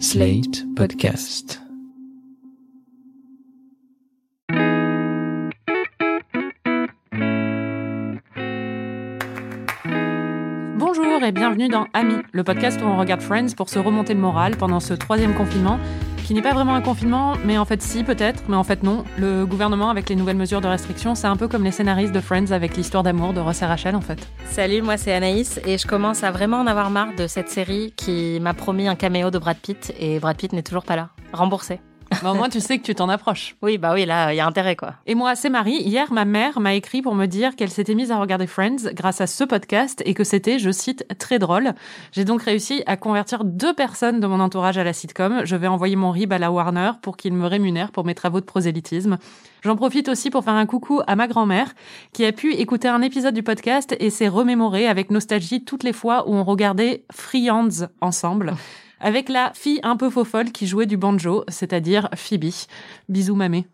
Slate Podcast. Bonjour et bienvenue dans Ami, le podcast où on regarde Friends pour se remonter le moral pendant ce troisième confinement, qui n'est pas vraiment un confinement, mais en fait si peut-être, mais en fait non. Le gouvernement avec les nouvelles mesures de restriction, c'est un peu comme les scénaristes de Friends avec l'histoire d'amour de Ross et Rachel en fait. Salut, moi c'est Anaïs et je commence à vraiment en avoir marre de cette série qui m'a promis un caméo de Brad Pitt et Brad Pitt n'est toujours pas là. Remboursé. Mais au moins tu sais que tu t'en approches. Oui, bah oui, là, il y a intérêt quoi. Et moi, c'est Marie. Hier, ma mère m'a écrit pour me dire qu'elle s'était mise à regarder Friends grâce à ce podcast et que c'était, je cite, très drôle. J'ai donc réussi à convertir deux personnes de mon entourage à la sitcom. Je vais envoyer mon RIB à la Warner pour qu'ils me rémunèrent pour mes travaux de prosélytisme. J'en profite aussi pour faire un coucou à ma grand-mère qui a pu écouter un épisode du podcast et s'est remémorée avec nostalgie toutes les fois où on regardait Friends ensemble avec la fille un peu faux folle qui jouait du banjo, c'est-à-dire Phoebe. Bisous mamé.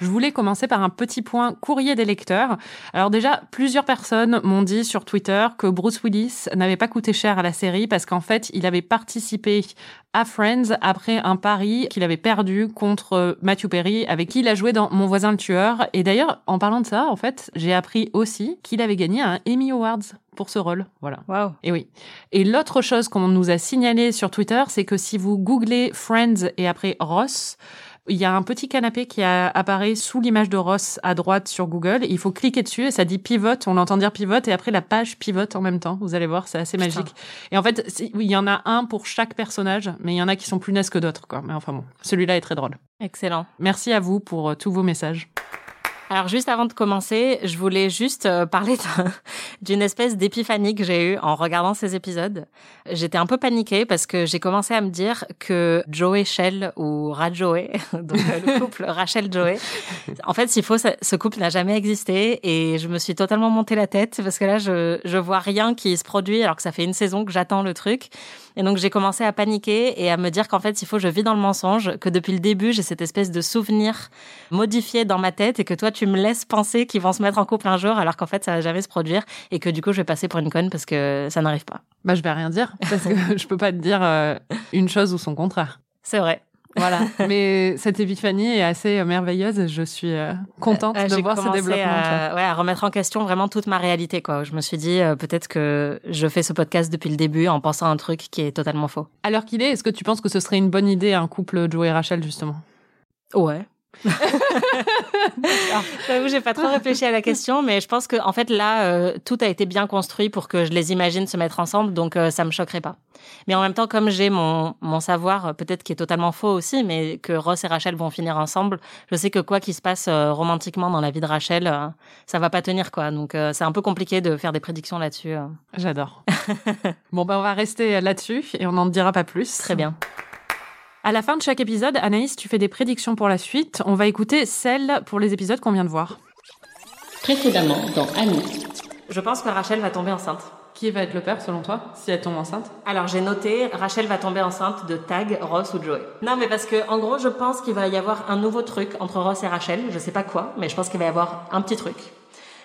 Je voulais commencer par un petit point courrier des lecteurs. Alors déjà, plusieurs personnes m'ont dit sur Twitter que Bruce Willis n'avait pas coûté cher à la série parce qu'en fait, il avait participé à Friends après un pari qu'il avait perdu contre Matthew Perry avec qui il a joué dans Mon voisin le tueur. Et d'ailleurs, en parlant de ça, en fait, j'ai appris aussi qu'il avait gagné un Emmy Awards pour ce rôle. Voilà. Waouh. Et oui. Et l'autre chose qu'on nous a signalé sur Twitter, c'est que si vous googlez Friends et après Ross, il y a un petit canapé qui a, apparaît sous l'image de Ross à droite sur Google. Il faut cliquer dessus et ça dit pivote. On l'entend dire pivote et après la page pivote en même temps. Vous allez voir, c'est assez Putain. magique. Et en fait, oui, il y en a un pour chaque personnage, mais il y en a qui sont plus nazes que d'autres, quoi. Mais enfin bon, celui-là est très drôle. Excellent. Merci à vous pour euh, tous vos messages. Alors juste avant de commencer, je voulais juste euh, parler d'un- d'une espèce d'épiphanie que j'ai eue en regardant ces épisodes. J'étais un peu paniquée parce que j'ai commencé à me dire que Joey Shell ou Rajoey, donc euh, le couple Rachel Joey, en fait, s'il faut, ce couple n'a jamais existé et je me suis totalement monté la tête parce que là, je, je vois rien qui se produit alors que ça fait une saison que j'attends le truc. Et donc j'ai commencé à paniquer et à me dire qu'en fait, s'il faut, je vis dans le mensonge, que depuis le début, j'ai cette espèce de souvenir modifié dans ma tête et que toi, tu me laisses penser qu'ils vont se mettre en couple un jour alors qu'en fait, ça va jamais se produire et que du coup, je vais passer pour une conne parce que ça n'arrive pas. Bah, je vais rien dire parce que je peux pas te dire euh, une chose ou son contraire. C'est vrai. Voilà. Mais cette épiphanie est assez euh, merveilleuse. Je suis euh, contente Euh, de voir ce développement. À, ouais, à remettre en question vraiment toute ma réalité. Quoi. Je me suis dit, euh, peut-être que je fais ce podcast depuis le début en pensant à un truc qui est totalement faux. Alors qu'il est, est-ce que tu penses que ce serait une bonne idée un couple Joe et Rachel justement? Ouais. J'avoue, j'ai pas trop réfléchi à la question, mais je pense que en fait là, euh, tout a été bien construit pour que je les imagine se mettre ensemble, donc euh, ça me choquerait pas. Mais en même temps, comme j'ai mon mon savoir, euh, peut-être qui est totalement faux aussi, mais que Ross et Rachel vont finir ensemble, je sais que quoi qu'il se passe euh, romantiquement dans la vie de Rachel, ça va pas tenir quoi. Donc c'est un peu compliqué de faire des prédictions là-dessus. J'adore. bon, ben on va rester là-dessus et on n'en dira pas plus. Très bien. À la fin de chaque épisode, Anaïs, tu fais des prédictions pour la suite. On va écouter celles pour les épisodes qu'on vient de voir. Précédemment dans Annie. Je pense que Rachel va tomber enceinte. Qui va être le père selon toi, si elle tombe enceinte? Alors j'ai noté Rachel va tomber enceinte de Tag, Ross ou Joey. Non mais parce que en gros je pense qu'il va y avoir un nouveau truc entre Ross et Rachel. Je sais pas quoi, mais je pense qu'il va y avoir un petit truc.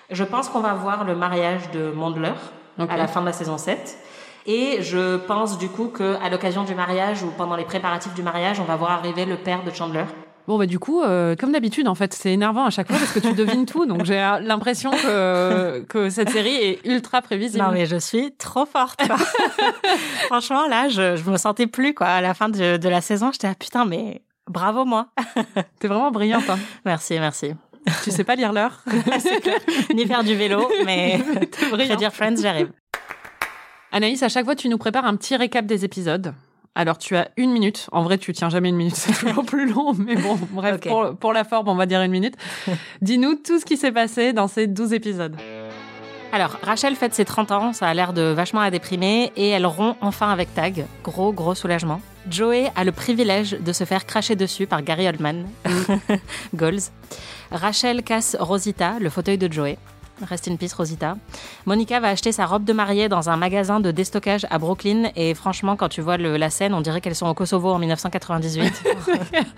Je pense qu'on va voir le mariage de Mondler Ok. à la fin de la saison 7. Et je pense du coup que à l'occasion du mariage ou pendant les préparatifs du mariage, on va voir arriver le père de Chandler. Bon, bah du coup, euh, comme d'habitude, en fait, c'est énervant à chaque fois parce que tu devines tout. Donc j'ai l'impression que, que cette série est ultra prévisible. Non mais je suis trop forte. quoi. Franchement là, je, je me sentais plus quoi. À la fin de, de la saison, j'étais ah putain mais bravo moi. T'es vraiment brillante. Hein. Merci merci. tu sais pas lire l'heure. Ni faire du vélo, mais T'es brillante. prédire Friends, j'arrive. Anaïs, à chaque fois, tu nous prépares un petit récap des épisodes. Alors, tu as une minute. En vrai, tu tiens jamais une minute. C'est toujours plus long. Mais bon, bref, pour la forme, on va dire une minute. Dis-nous tout ce qui s'est passé dans ces 12 épisodes. Alors, Rachel fête ses 30 ans, ça a l'air de vachement la déprimer, et elle rompt enfin avec Tag. Gros, gros soulagement. Joey a le privilège de se faire cracher dessus par Gary Oldman. Goals. Rachel casse Rosita, le fauteuil de Joey. Rest in peace, Rosita. Monica va acheter sa robe de mariée dans un magasin de déstockage à Brooklyn. Et franchement, quand tu vois le- la scène, on dirait qu'elles sont au Kosovo en 1998.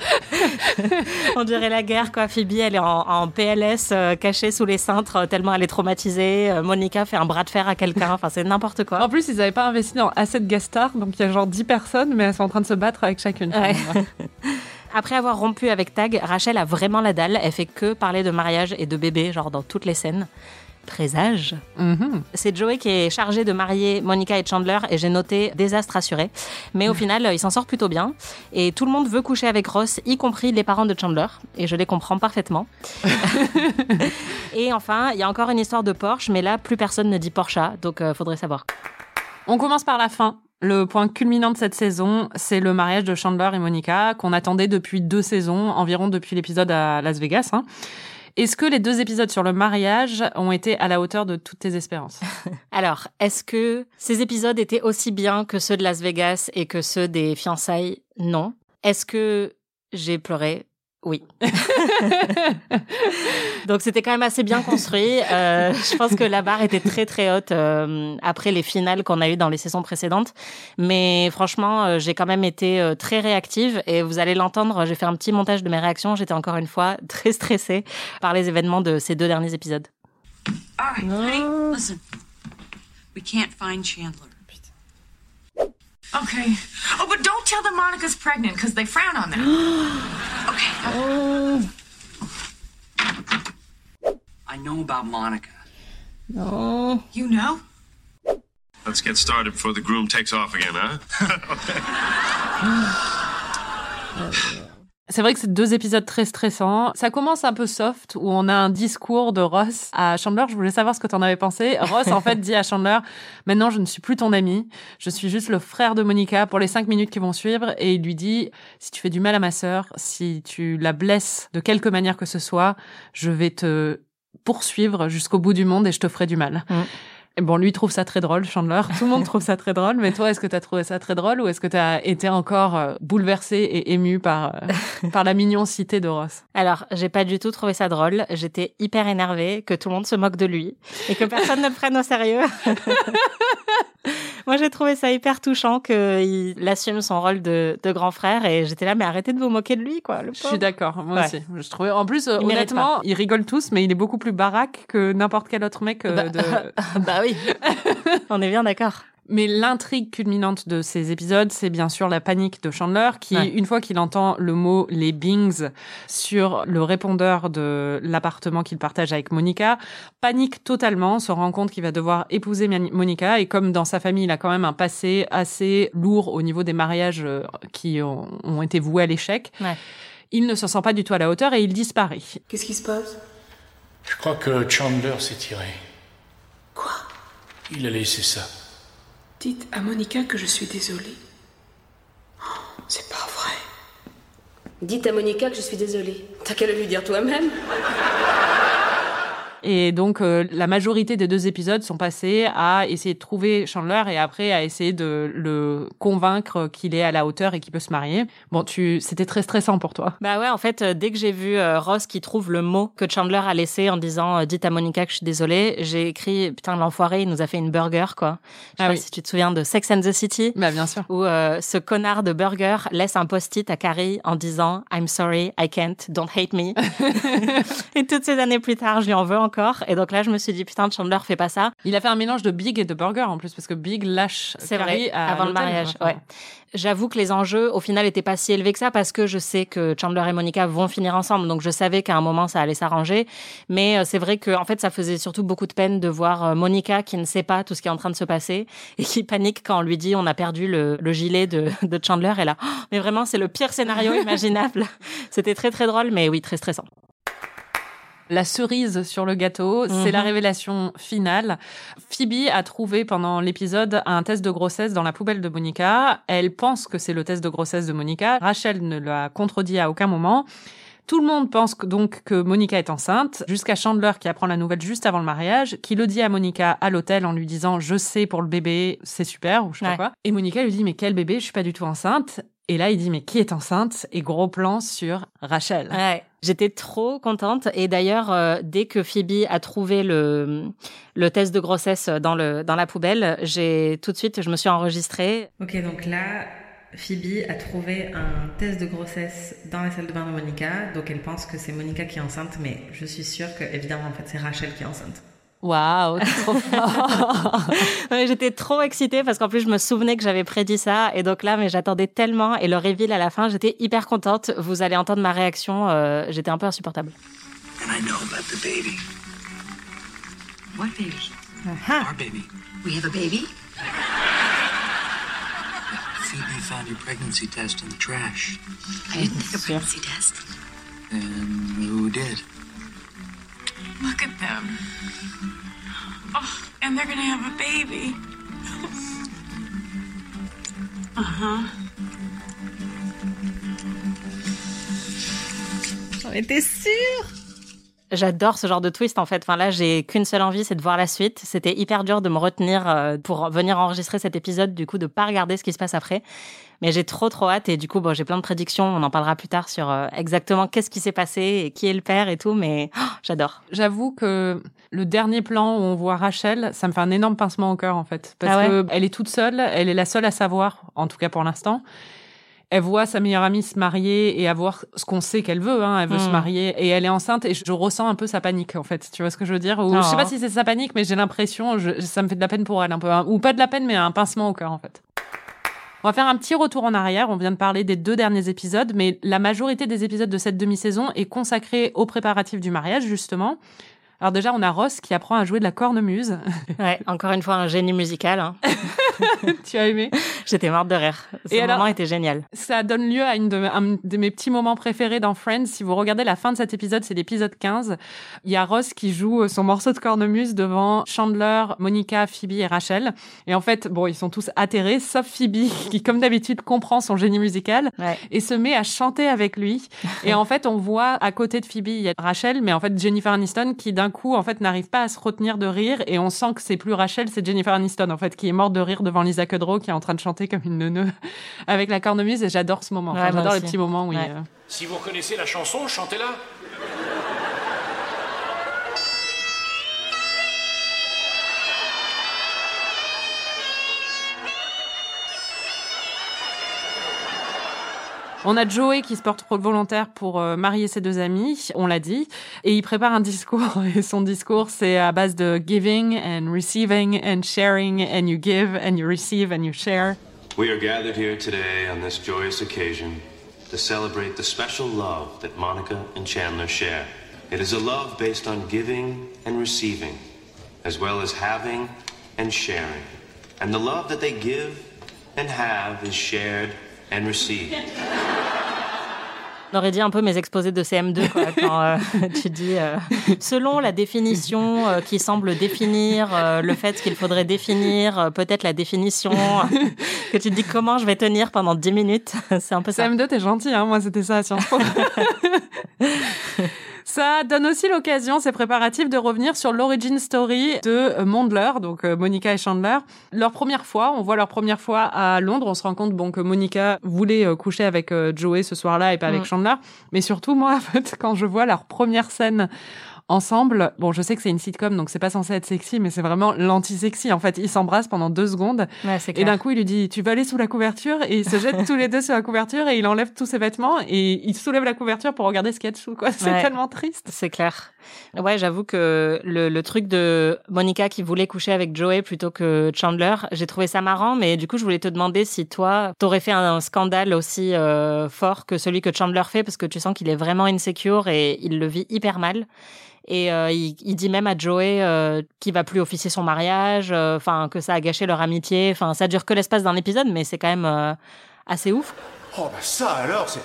on dirait la guerre, quoi. Phoebe, elle est en, en PLS, euh, cachée sous les cintres, euh, tellement elle est traumatisée. Euh, Monica fait un bras de fer à quelqu'un. Enfin, c'est n'importe quoi. En plus, ils n'avaient pas investi dans guest stars, donc il y a genre 10 personnes, mais elles sont en train de se battre avec chacune. Ouais. Après avoir rompu avec Tag, Rachel a vraiment la dalle. Elle fait que parler de mariage et de bébé, genre dans toutes les scènes. Présage. Mhm. C'est Joey qui est chargé de marier Monica et Chandler et j'ai noté désastre assuré. Mais au final, il s'en sort plutôt bien. Et tout le monde veut coucher avec Ross, y compris les parents de Chandler. Et je les comprends parfaitement. et enfin, il y a encore une histoire de Porsche, mais là, plus personne ne dit Porsche, donc euh, faudrait savoir. On commence par la fin. Le point culminant de cette saison, c'est le mariage de Chandler et Monica, qu'on attendait depuis deux saisons, environ depuis l'épisode à Las Vegas. hein. Est-ce que les deux épisodes sur le mariage ont été à la hauteur de toutes tes espérances? Alors, est-ce que ces épisodes étaient aussi bien que ceux de Las Vegas et que ceux des fiançailles? Non. Est-ce que j'ai pleuré? Oui. Donc c'était quand même assez bien construit. Euh, je pense que la barre était très très haute euh, après les finales qu'on a eues dans les saisons précédentes. Mais franchement, euh, j'ai quand même été euh, très réactive et vous allez l'entendre, j'ai fait un petit montage de mes réactions. J'étais encore une fois très stressée par les événements de ces deux derniers épisodes. All right, honey, listen. We can't find Chandler. Okay. Oh, but don't tell them Monica's pregnant because they frown on that. okay. Oh. I know about Monica. Oh. You know? Let's get started before the groom takes off again, huh? Oh, C'est vrai que c'est deux épisodes très stressants. Ça commence un peu soft, où on a un discours de Ross à Chandler. Je voulais savoir ce que tu en avais pensé. Ross, en fait, dit à Chandler, maintenant, je ne suis plus ton ami. Je suis juste le frère de Monica pour les cinq minutes qui vont suivre. Et il lui dit, si tu fais du mal à ma sœur, si tu la blesses de quelque manière que ce soit, je vais te poursuivre jusqu'au bout du monde et je te ferai du mal. Mm. Et bon, lui trouve ça très drôle, Chandler. Tout le monde trouve ça très drôle. Mais toi, est-ce que tu as trouvé ça très drôle ou est-ce que tu as été encore euh, bouleversé et ému par, euh, par la mignoncité de Ross? Alors, j'ai pas du tout trouvé ça drôle. J'étais hyper énervée que tout le monde se moque de lui et que personne ne le prenne au sérieux. Moi, j'ai trouvé ça hyper touchant qu'il assume son rôle de, de grand frère et j'étais là, mais arrêtez de vous moquer de lui, quoi. Le Je suis d'accord, moi Ouais. aussi. Je trouvais, en plus, euh, Il honnêtement, ils rigolent tous, mais il est beaucoup plus baraque que n'importe quel autre mec. euh, Bah, de... bah oui, on est bien d'accord. Mais l'intrigue culminante de ces épisodes, c'est bien sûr la panique de Chandler, qui, Ouais. une fois qu'il entend le mot les Bings sur le répondeur de l'appartement qu'il partage avec Monica, panique totalement, se rend compte qu'il va devoir épouser Monica, et comme dans sa famille, il a quand même un passé assez lourd au niveau des mariages euh, qui ont, ont été voués à l'échec, Ouais. il ne se sent pas du tout à la hauteur et il disparaît. Qu'est-ce qui se passe? Je crois que Chandler s'est tiré. Quoi? Il a laissé ça. Dites à Monica que je suis désolée. Oh, c'est pas vrai. Dites à Monica que je suis désolée. T'as qu'à le lui dire toi-même. Et donc, euh, la majorité des deux épisodes sont passés à essayer de trouver Chandler et après à essayer de le convaincre qu'il est à la hauteur et qu'il peut se marier. Bon, tu, c'était très stressant pour toi. Bah ouais, en fait, euh, dès que j'ai vu euh, Ross qui trouve le mot que Chandler a laissé en disant euh, dites à Monica que je suis désolée, j'ai écrit putain l'enfoiré, il nous a fait une burger quoi. Je sais Ah pas si tu te souviens de Sex and the City Bah, bien sûr. où euh, ce connard de burger laisse un post-it à Carrie en disant I'm sorry, I can't, don't hate me. et toutes ces années plus tard, je lui en veux encore. Et donc là, je me suis dit putain, Chandler fait pas ça. Il a fait un mélange de Big et de Burger en plus, parce que Big lâche C'est Carrie vrai, à avant le mariage. Ouais. J'avoue que les enjeux, au final, étaient pas si élevés que ça parce que je sais que Chandler et Monica vont finir ensemble. Donc, je savais qu'à un moment, ça allait s'arranger. Mais euh, c'est vrai que, en fait, ça faisait surtout beaucoup de peine de voir euh, Monica qui ne sait pas tout ce qui est en train de se passer et qui panique quand on lui dit on a perdu le, le gilet de, de Chandler. Et là, Oh, mais vraiment, c'est le pire scénario imaginable. C'était très, très drôle, mais oui, très stressant. La cerise sur le gâteau, c'est Mhm. la révélation finale. Phoebe a trouvé pendant l'épisode un test de grossesse dans la poubelle de Monica. Elle pense que c'est le test de grossesse de Monica. Rachel ne l'a contredit à aucun moment. Tout le monde pense donc que Monica est enceinte, jusqu'à Chandler qui apprend la nouvelle juste avant le mariage, qui le dit à Monica à l'hôtel en lui disant je sais pour le bébé, c'est super ou je sais Ouais. pas quoi. Et Monica lui dit mais quel bébé, je suis pas du tout enceinte. Et là, il dit, mais qui est enceinte? Et gros plan sur Rachel. Ouais. J'étais trop contente. Et d'ailleurs, euh, dès que Phoebe a trouvé le, le test de grossesse dans, le, dans la poubelle, j'ai tout de suite, je me suis enregistrée. Ok, donc là, Phoebe a trouvé un test de grossesse dans la salle de bain de Monica. Donc elle pense que c'est Monica qui est enceinte, mais je suis sûre que, évidemment, en fait, c'est Rachel qui est enceinte. Waouh, trop fort. Ouais, J'étais trop excitée parce qu'en plus je me souvenais que j'avais prédit ça et donc là mais j'attendais tellement et le reveal à la fin j'étais hyper contente. Vous allez entendre ma réaction, euh, j'étais un peu insupportable. And I know about the baby. What baby? Our baby. We have a baby? Phoebe found your pregnancy test in the trash. I didn't take a pregnancy test. And who did? Look at them. Oh, and they're gonna have a baby. uh huh. J'en étais sûre. J'adore ce genre de twist en fait. Enfin là, j'ai qu'une seule envie, c'est de voir la suite. C'était hyper dur de me retenir euh, pour venir enregistrer cet épisode, du coup de pas regarder ce qui se passe après. Mais j'ai trop trop hâte et du coup bon, j'ai plein de prédictions. On en parlera plus tard sur euh, exactement qu'est-ce qui s'est passé et qui est le père et tout. Mais oh, j'adore. J'avoue que le dernier plan où on voit Rachel, ça me fait un énorme pincement au cœur en fait, parce Ah ouais que elle est toute seule, elle est la seule à savoir, en tout cas pour l'instant. Elle voit sa meilleure amie se marier et avoir ce qu'on sait qu'elle veut, hein, elle veut Mm. se marier et elle est enceinte et je, je ressens un peu sa panique en fait. Tu vois ce que je veux dire? Ou Oh. je sais pas si c'est sa panique, mais j'ai l'impression, ça me fait de la peine pour elle un peu, hein. ou pas de la peine, mais un pincement au cœur en fait. On va faire un petit retour en arrière. On vient de parler des deux derniers épisodes, mais la majorité des épisodes de cette demi-saison est consacrée aux préparatifs du mariage, justement. Alors déjà, on a Ross qui apprend à jouer de la cornemuse. Ouais, encore une fois un génie musical. Hein. tu as aimé? J'étais morte de rire. Ce Et alors- moment était génial. Ça donne lieu à une de, un de mes petits moments préférés dans Friends. Si vous regardez la fin de cet épisode, c'est l'épisode 15. Il y a Ross qui joue son morceau de cornemuse devant Chandler, Monica, Phoebe et Rachel. Et en fait, bon, ils sont tous atterrés, sauf Phoebe, qui, comme d'habitude, comprend son génie musical Ouais. et se met à chanter avec lui. Et en fait, on voit à côté de Phoebe, il y a Rachel, mais en fait, Jennifer Aniston qui, d'un coup, en fait, n'arrive pas à se retenir de rire. Et on sent que c'est plus Rachel, c'est Jennifer Aniston, en fait, qui est morte de rire devant Lisa Kudrow, qui est en train de chanter comme une neuneu avec la cornemuse. Et j'adore ce moment. Enfin, Ouais, moi j'adore les petits moments où il, euh, Si vous reconnaissez la chanson, chantez-la. On a Joey qui se porte volontaire pour euh, marier ses deux amis, on l'a dit, et il prépare un discours. Et son discours, c'est à base de giving and receiving and sharing, and you give and you receive and you share. We are gathered here today on this joyous occasion to celebrate the special love that Monica and Chandler share. It is a love based on giving and receiving, as well as having and sharing. And the love that they give and have is shared and. On aurait dit un peu mes exposés de CM2 quoi, quand euh, tu dis euh, selon la définition euh, qui semble définir euh, le fait qu'il faudrait définir euh, peut-être la définition que tu te dis comment je vais tenir pendant 10 minutes c'est un peu ça CM2, t'es gentil, hein moi c'était ça à Sciences Po. Ça donne aussi l'occasion, ces préparatifs, de revenir sur l'origin story de euh, Mondler, donc euh, Monica et Chandler. Leur première fois, on voit leur première fois à Londres, on se rend compte bon que Monica voulait euh, coucher avec Joey ce soir-là et pas avec Mm. Chandler. Mais surtout, moi, en fait, quand je vois leur première scène ensemble, bon, je sais que c'est une sitcom, donc c'est pas censé être sexy, mais c'est vraiment l'anti-sexy. En fait, ils s'embrassent pendant deux secondes. Ouais, Et d'un coup, il lui dit, tu veux aller sous la couverture? Et ils se jettent tous les deux sur la couverture et il enlève tous ses vêtements et il soulève la couverture pour regarder ce qu'il y a dessous, quoi. C'est Ouais. tellement triste. C'est clair. Ouais, j'avoue que le, le truc de Monica qui voulait coucher avec Joey plutôt que Chandler, j'ai trouvé ça marrant, mais du coup, je voulais te demander si toi, t'aurais fait un, scandale aussi euh, fort que celui que Chandler fait, parce que tu sens qu'il est vraiment insecure et il le vit hyper mal. Et euh, il, il dit même à Joey euh, qu'il va plus officier son mariage, euh, enfin que ça a gâché leur amitié. Enfin, ça dure que l'espace d'un épisode, mais c'est quand même euh, assez ouf. Oh bah ça alors, c'est...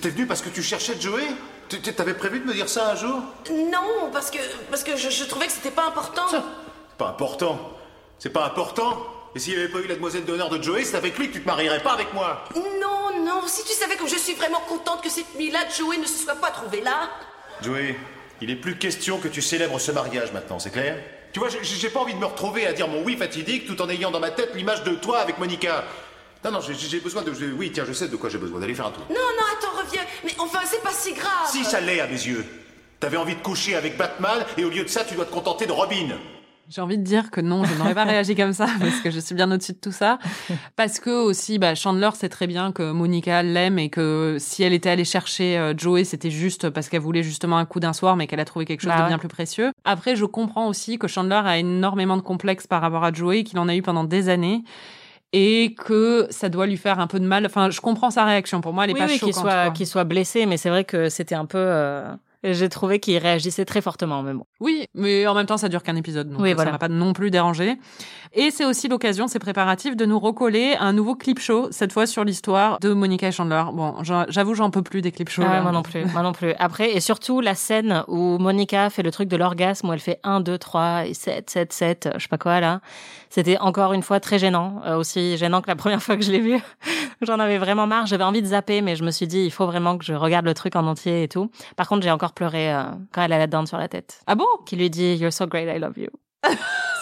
T'es venu parce que tu cherchais Joey? T'avais prévu de me dire ça un jour? Non, parce que, parce que je, je trouvais que c'était pas important. C'est pas important. C'est pas important Et s'il n'y avait pas eu la demoiselle d'honneur de Joey, c'est avec lui que tu te marierais pas avec moi Non, non, si tu savais comme je suis vraiment contente que cette nuit-là, Joey ne se soit pas trouvé là. Joey, il est plus question que tu célèbres ce mariage maintenant, c'est clair? Tu vois, j'ai- j'ai pas envie de me retrouver à dire mon oui fatidique tout en ayant dans ma tête l'image de toi avec Monica. Non, non, j'ai- j'ai besoin de. Oui, tiens, je sais de quoi j'ai besoin. D'aller faire un tour. Non, non, attends, reviens. Mais enfin, c'est pas si grave. Si ça l'est à mes yeux. T'avais envie de coucher avec Batman et au lieu de ça, tu dois te contenter de Robin. J'ai envie de dire que non, je n'aurais pas réagi comme ça parce que je suis bien au-dessus de tout ça. Parce que aussi, bah, Chandler sait très bien que Monica l'aime et que si elle était allée chercher euh, Joey, c'était juste parce qu'elle voulait justement un coup d'un soir, mais qu'elle a trouvé quelque chose Bah de ouais. bien plus précieux. Après, je comprends aussi que Chandler a énormément de complexes par rapport à Joey, qu'il en a eu pendant des années. Et que ça doit lui faire un peu de mal. Enfin, je comprends sa réaction. Pour moi, elle est oui, pas oui, qu'il soit, soit blessé, mais c'est vrai que c'était un peu. euh, J'ai trouvé qu'il réagissait très fortement, mais bon. Oui, mais en même temps, ça dure qu'un épisode, donc Oui, ça voilà. m'a pas non plus dérangé. Et c'est aussi l'occasion, ces préparatifs, de nous recoller un nouveau clip show, cette fois sur l'histoire de Monica et Chandler. Bon, j'avoue, j'en peux plus des clips shows. Ah, moi non plus, moi non plus. Après, et surtout la scène où Monica fait le truc de l'orgasme, où elle fait 1, 2, 3 et 7, 7, 7, je sais pas quoi là. C'était encore une fois très gênant, euh, aussi gênant que la première fois que je l'ai vu. J'en avais vraiment marre, j'avais envie de zapper, mais je me suis dit, il faut vraiment que je regarde le truc en entier et tout. Par contre, j'ai encore pleuré euh, quand elle a la dinde sur la tête. Ah bon? Qui lui dit, You're so great, I love you.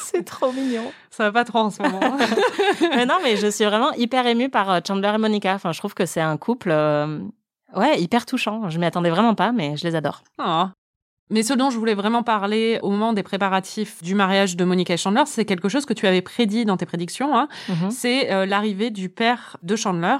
C'est trop mignon. Ça va pas trop en ce moment. mais non, mais je suis vraiment hyper émue par euh, Chandler et Monica. Enfin, je trouve que c'est un couple, euh, ouais, hyper touchant. Je m'y attendais vraiment pas, mais je les adore. Ah. Mais ce dont je voulais vraiment parler au moment des préparatifs du mariage de Monica et Chandler, c'est quelque chose que tu avais prédit dans tes prédictions. Hein. Mhm. C'est euh, l'arrivée du père de Chandler,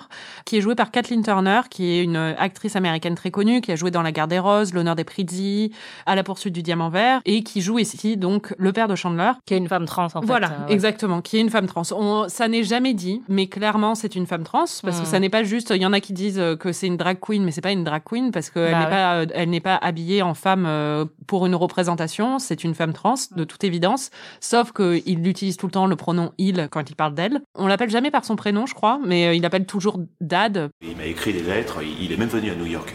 qui est joué par Kathleen Turner, qui est une actrice américaine très connue, qui a joué dans La Guerre des Roses, L'honneur des Prizzi, À la poursuite du diamant vert, et qui joue ici donc le père de Chandler. Qui est une femme trans, en fait. Voilà, euh, ouais. exactement, qui est une femme trans. On, ça n'est jamais dit, mais clairement c'est une femme trans parce que Mm. ça n'est pas juste. Il y en a qui disent euh, que c'est une drag queen, mais c'est pas une drag queen parce qu'elle Bah n'est ouais. pas, euh, elle n'est pas habillée en femme euh, pour une représentation. C'est une femme trans de toute évidence, sauf qu'il utilise tout le temps le pronom il quand il parle d'elle. On l'appelle jamais par son prénom, je crois, mais euh, il appelle toujours Dad. Il m'a écrit des lettres, il est même venu à New York.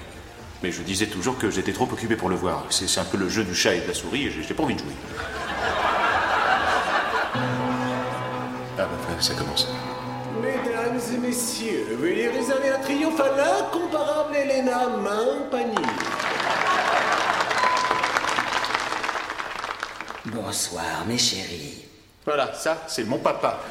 Mais je disais toujours que j'étais trop occupé pour le voir. C'est un peu le jeu du chat et de la souris et j'ai j'ai pas envie de jouer. Ah bah ça commence. Mesdames et messieurs, veuillez réserver un triomphe à l'incomparable Elena Main-Panier. Bonsoir, mes chéris. Voilà, ça, c'est mon papa.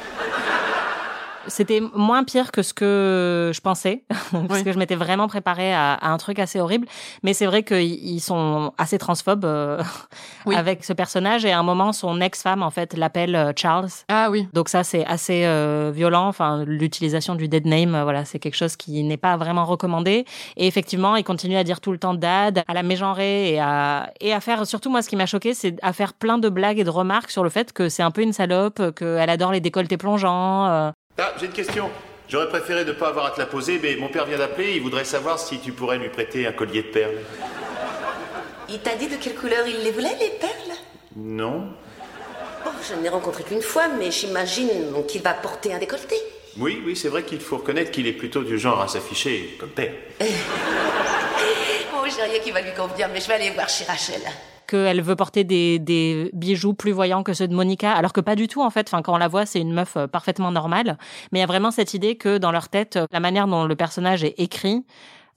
C'était moins pire que ce que je pensais, parce que je m'étais vraiment préparée à, à un truc assez horrible. Mais c'est vrai qu'ils ils sont assez transphobes euh, avec ce personnage. Et à un moment, son ex-femme, en fait, l'appelle euh, Charles. Ah oui. Donc ça, c'est assez euh, violent. Enfin, l'utilisation du dead name, voilà, c'est quelque chose qui n'est pas vraiment recommandé. Et effectivement, il continue à dire tout le temps dad, à la mégenrer et à et à faire. Surtout moi, ce qui m'a choqué, c'est à faire plein de blagues et de remarques sur le fait que c'est un peu une salope, qu'elle adore les décolletés plongeants. euh. Ah, j'ai une question. J'aurais préféré ne pas avoir à te la poser, mais mon père vient d'appeler, il voudrait savoir si tu pourrais lui prêter un collier de perles. Il t'a dit de quelle couleur il les voulait, les perles? Non Oh, je ne l'ai rencontré qu'une fois, mais j'imagine qu'il va porter un décolleté. Oui, oui, c'est vrai qu'il faut reconnaître qu'il est plutôt du genre à s'afficher comme père. Oh, j'ai rien qui va lui convenir, mais je vais aller voir chez Rachel. Qu'elle veut porter des, des bijoux plus voyants que ceux de Monica, alors que pas du tout en fait. Enfin, quand on la voit, c'est une meuf euh, parfaitement normale. Mais il y a vraiment cette idée que dans leur tête, euh, la manière dont le personnage est écrit,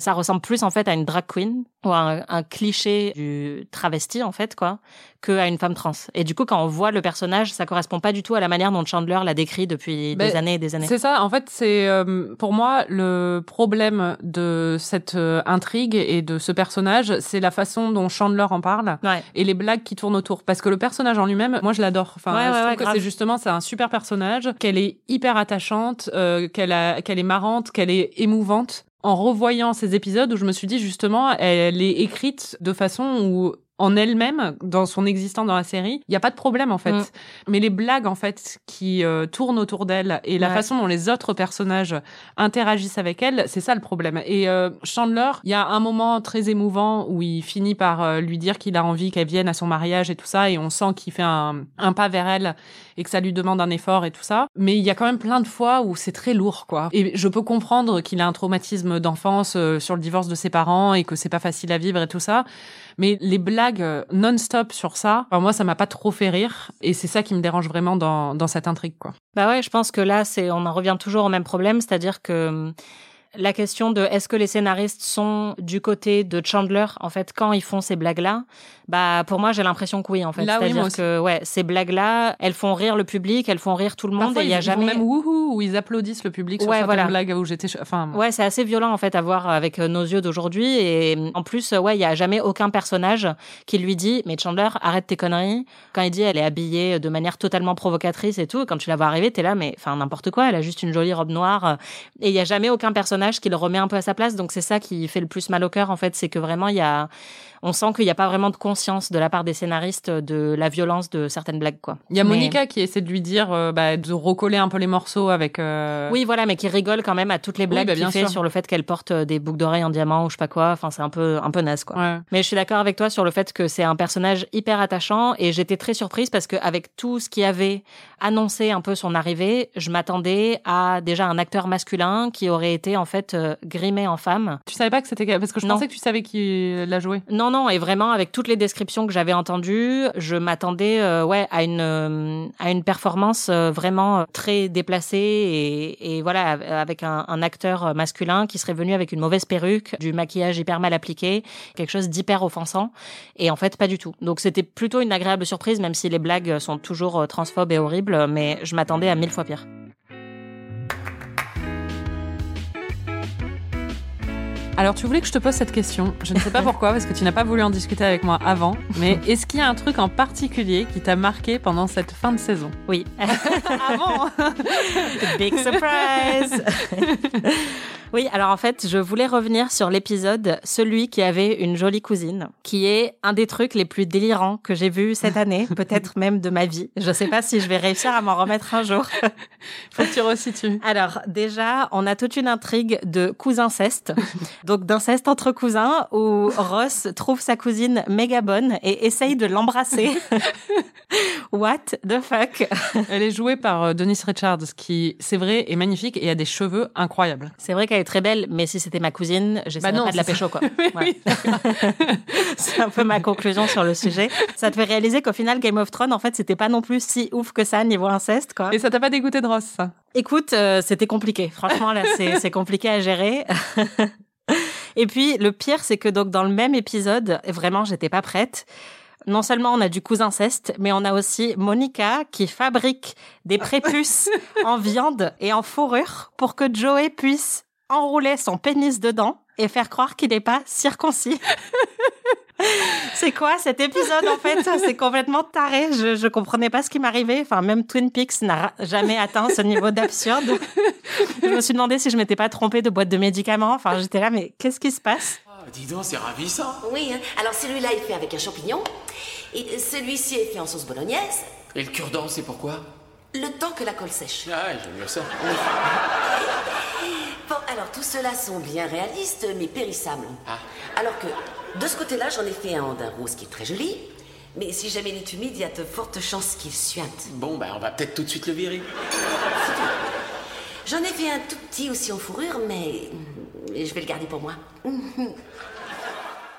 ça ressemble plus en fait à une drag queen ou à un, un cliché du travesti en fait quoi, que à une femme trans. Et du coup, quand on voit le personnage, ça correspond pas du tout à la manière dont Chandler l'a décrit depuis des Ben, années et des années. C'est ça, en fait, c'est euh, pour moi le problème de cette euh, intrigue et de ce personnage, c'est la façon dont Chandler en parle et les blagues qui tournent autour. Parce que le personnage en lui-même, moi je l'adore. Enfin, Ouais, je ouais, trouve ouais, que grave. c'est justement c'est un super personnage, qu'elle est hyper attachante, euh, qu'elle a, qu'elle est marrante, qu'elle est émouvante. En revoyant ces épisodes où je me suis dit justement, elle est écrite de façon où en elle-même, dans son existence dans la série, il n'y a pas de problème en fait. Mm. Mais les blagues en fait qui euh, tournent autour d'elle et la Ouais. façon dont les autres personnages interagissent avec elle, c'est ça le problème. Et euh, Chandler, il y a un moment très émouvant où il finit par euh, lui dire qu'il a envie qu'elle vienne à son mariage et tout ça, et on sent qu'il fait un, un pas vers elle et que ça lui demande un effort et tout ça. Mais il y a quand même plein de fois où c'est très lourd, quoi. Et je peux comprendre qu'il a un traumatisme d'enfance euh, sur le divorce de ses parents et que c'est pas facile à vivre et tout ça. Mais les blagues euh, non-stop sur ça, moi, ça m'a pas trop fait rire. Et c'est ça qui me dérange vraiment dans, cette intrigue, quoi. Bah ouais, je pense que là, c'est, on en revient toujours au même problème, c'est-à-dire que la question de est-ce que les scénaristes sont du côté de Chandler en fait quand ils font ces blagues-là Bah pour moi j'ai l'impression que oui en fait. Là, oui, C'est-à-dire que ouais ces blagues-là, elles font rire le public, elles font rire tout le monde Parfois, et il y a ils, jamais même wouhou où ils applaudissent le public sur Ouais, certaines voilà. blagues où j'étais. Enfin, Ouais, c'est assez violent en fait à voir avec euh, nos yeux d'aujourd'hui et euh, en plus ouais, il y a jamais aucun personnage qui lui dit "Mais Chandler, arrête tes conneries." Quand il dit elle est habillée de manière totalement provocatrice et tout, quand tu la vois arriver, t'es là mais enfin n'importe quoi, elle a juste une jolie robe noire euh, et il y a jamais aucun personnage qui le remet un peu à sa place. Donc c'est ça qui fait le plus mal au cœur en fait, c'est que vraiment il y a on sent qu'il n'y a pas vraiment de conscience de la part des scénaristes de la violence de certaines blagues quoi. il y a Mais- Monica qui essaie de lui dire euh, bah, de recoller un peu les morceaux avec. euh, Oui, voilà, mais qui rigole quand même à toutes les blagues bah, qu'il fait sûr. sur le fait qu'elle porte euh, des boucles d'oreilles en diamant ou je sais pas quoi. Enfin, c'est un peu, un peu naze, quoi. Ouais. Mais je suis d'accord avec toi sur le fait que c'est un personnage hyper attachant et j'étais très surprise parce que avec tout ce qui avait annoncé un peu son arrivée, je m'attendais à déjà un acteur masculin qui aurait été en fait euh, grimé en femme. Tu savais pas que c'était parce que je Non. pensais que tu savais qui l'a joué. Non, non, et vraiment avec toutes les descriptions que j'avais entendues, je m'attendais euh, ouais à une euh, à une performance euh, vraiment euh, très déplacée et, et voilà av- avec un, un acteur masculin qui serait venu avec une mauvaise perruque, du maquillage hyper mal appliqué, quelque chose d'hyper offensant et en fait pas du tout. Donc c'était plutôt une agréable surprise même si les blagues sont toujours transphobes et horribles, mais je m'attendais à mille fois pire. Alors, tu voulais que je te pose cette question. Je ne sais pas pourquoi, parce que tu n'as pas voulu en discuter avec moi avant. Mais est-ce qu'il y a un truc en particulier qui t'a marqué pendant cette fin de saison? Oui. Avant Big surprise Oui, alors en fait, je voulais revenir sur l'épisode Celui qui avait une jolie cousine, qui est un des trucs les plus délirants que j'ai vu cette année, peut-être même de ma vie. Je sais pas si je vais réussir à m'en remettre un jour. Faut que tu resitues. Alors déjà, on a toute une intrigue de cousinceste, donc d'inceste entre cousins, où Ross trouve sa cousine méga bonne et essaye de l'embrasser. What the fuck? Elle est jouée par euh, Denise Richards, qui, c'est vrai, est magnifique et a des cheveux incroyables. C'est vrai qu'elle est très belle, mais si c'était ma cousine, j'essaierais Bah pas de la pécho, quoi. Ouais. c'est un peu ma conclusion sur le sujet. Ça te fait réaliser qu'au final, Game of Thrones, en fait, c'était pas non plus si ouf que ça niveau inceste, quoi. Et ça t'a pas dégoûté de Ross, ça? Écoute, euh, c'était compliqué. Franchement, là, c'est compliqué à gérer. Et puis, le pire, c'est que donc dans le même épisode, vraiment, j'étais pas prête. Non seulement on a du cousinceste, mais on a aussi Monica qui fabrique des prépuces en viande et en fourrure pour que Joey puisse enrouler son pénis dedans et faire croire qu'il n'est pas circoncis. C'est quoi cet épisode en fait? C'est complètement taré. Je, je comprenais pas ce qui m'arrivait. Enfin, même Twin Peaks n'a jamais atteint ce niveau d'absurde. Je me suis demandé si je m'étais pas trompée de boîte de médicaments. Enfin, j'étais là, mais qu'est-ce qui se passe? Ah, dis donc, c'est ravissant. Oui, hein. alors celui-là est fait avec un champignon, et celui-ci est fait en sauce bolognaise, Et le cure-dent, c'est pourquoi? Le temps que la colle sèche. Ah, j'aime bien ça. Bon, alors tout cela sont bien réalistes, mais périssables. Alors que, de ce côté-là, j'en ai fait un en d'un rose qui est très joli, mais si jamais il est humide, il y a de fortes chances qu'il suinte. Bon, bah, on va peut-être tout de suite le virer. J'en ai fait un tout petit aussi en fourrure, mais je vais le garder pour moi.